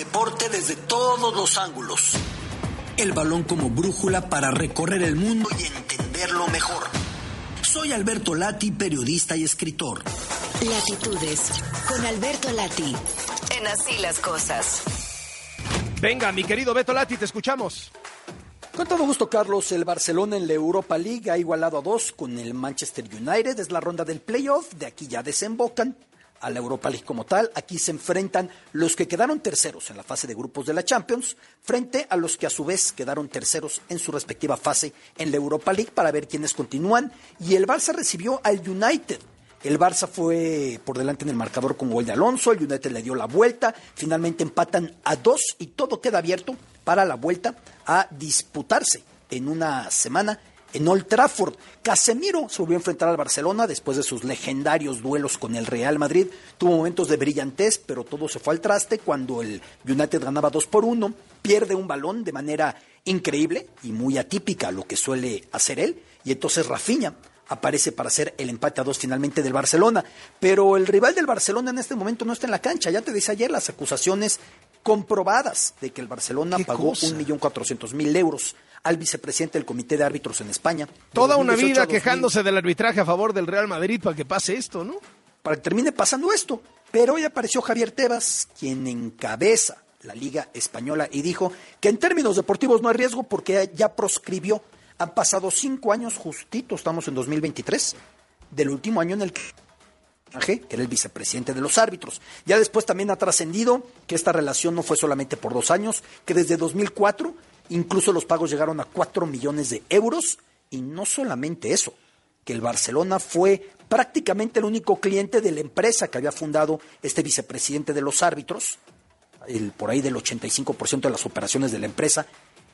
deporte desde todos los ángulos. El balón como brújula para recorrer el mundo y entenderlo mejor. Soy Alberto Lati, periodista y escritor. Latitudes con Alberto Lati. En así las cosas. Venga, mi querido Beto Lati, te escuchamos. Con todo gusto, Carlos, el Barcelona en la Europa League ha igualado a dos con el Manchester United. Es la ronda del playoff. De aquí ya desembocan a la Europa League como tal. Aquí se enfrentan los que quedaron terceros en la fase de grupos de la Champions frente a los que a su vez quedaron terceros en su respectiva fase en la Europa League para ver quiénes continúan. Y el Barça recibió al United. El Barça fue por delante en el marcador con gol de Alonso, el United le dio la vuelta, finalmente empatan a dos y todo queda abierto para la vuelta a disputarse en una semana en Old Trafford. Casemiro se volvió a enfrentar al Barcelona después de sus legendarios duelos con el Real Madrid. Tuvo momentos de brillantez, pero todo se fue al traste cuando el United ganaba 2 por 1. Pierde un balón de manera increíble y muy atípica lo que suele hacer él. Y entonces Rafinha aparece para hacer el empate a dos finalmente del Barcelona. Pero el rival del Barcelona en este momento no está en la cancha. Ya te decía ayer las acusaciones comprobadas de que el Barcelona pagó un millón cuatrocientos mil euros al vicepresidente del Comité de Árbitros en España. Toda una vida quejándose del arbitraje a favor del Real Madrid para que pase esto, ¿no? Para que termine pasando esto. Pero hoy apareció Javier Tebas, quien encabeza la Liga Española y dijo que en términos deportivos no hay riesgo porque ya proscribió. Han pasado cinco años justito, estamos en 2023, del último año en el que que era el vicepresidente de los árbitros. Ya después también ha trascendido que esta relación no fue solamente por dos años, que desde 2004 incluso los pagos llegaron a 4 millones de euros y no solamente eso, que el Barcelona fue prácticamente el único cliente de la empresa que había fundado este vicepresidente de los árbitros, el, por ahí del 85% de las operaciones de la empresa,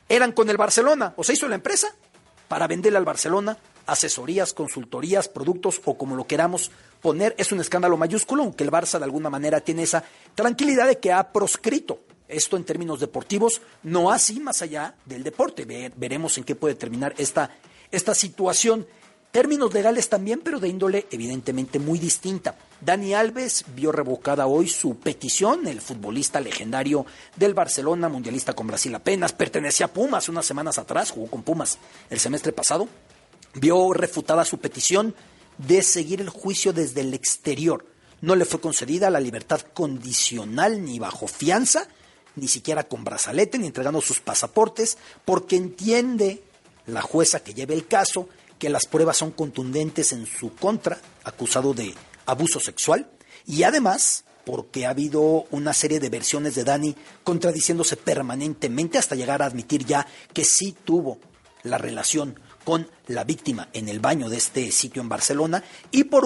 eran con el Barcelona, o se hizo la empresa para venderle al Barcelona asesorías, consultorías, productos o como lo queramos poner. Es un escándalo mayúsculo, aunque el Barça de alguna manera tiene esa tranquilidad de que ha proscrito esto en términos deportivos, no así más allá del deporte. veremos en qué puede terminar esta, esta situación. Términos legales también, pero de índole evidentemente muy distinta. Dani Alves vio revocada hoy su petición, el futbolista legendario del Barcelona, mundialista con Brasil apenas, pertenecía a Pumas unas semanas atrás, jugó con Pumas el semestre pasado, vio refutada su petición de seguir el juicio desde el exterior. No le fue concedida la libertad condicional ni bajo fianza, ni siquiera con brazalete, ni entregando sus pasaportes, porque entiende la jueza que lleve el caso que las pruebas son contundentes en su contra, acusado de abuso sexual, y además porque ha habido una serie de versiones de Dani contradiciéndose permanentemente hasta llegar a admitir ya que sí tuvo la relación con la víctima en el baño de este sitio en Barcelona, y por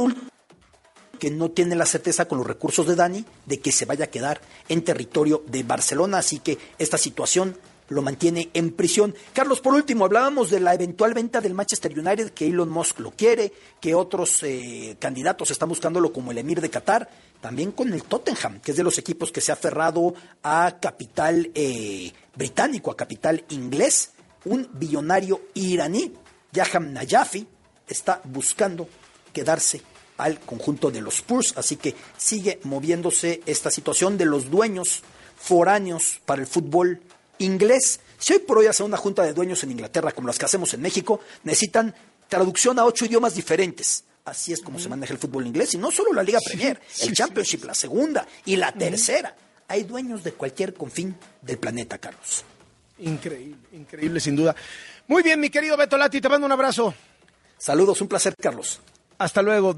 que no tiene la certeza con los recursos de Dani de que se vaya a quedar en territorio de Barcelona, así que esta situación lo mantiene en prisión. Carlos, por último, hablábamos de la eventual venta del Manchester United, que Elon Musk lo quiere, que otros eh, candidatos están buscándolo como el emir de Qatar, también con el Tottenham, que es de los equipos que se ha aferrado a capital eh, británico, a capital inglés. Un billonario iraní, Yaham Nayafi, está buscando quedarse al conjunto de los Spurs, así que sigue moviéndose esta situación de los dueños foráneos para el fútbol inglés. Si hoy por hoy hace una junta de dueños en Inglaterra como las que hacemos en México, necesitan traducción a ocho idiomas diferentes. Así es como se maneja el fútbol inglés. Y no solo la Liga Premier, el Championship, la segunda y la tercera. Hay dueños de cualquier confín del planeta, Carlos. Increíble, increíble, sin duda. Muy bien, mi querido Beto Lati, te mando un abrazo. Saludos, un placer, Carlos. Hasta luego.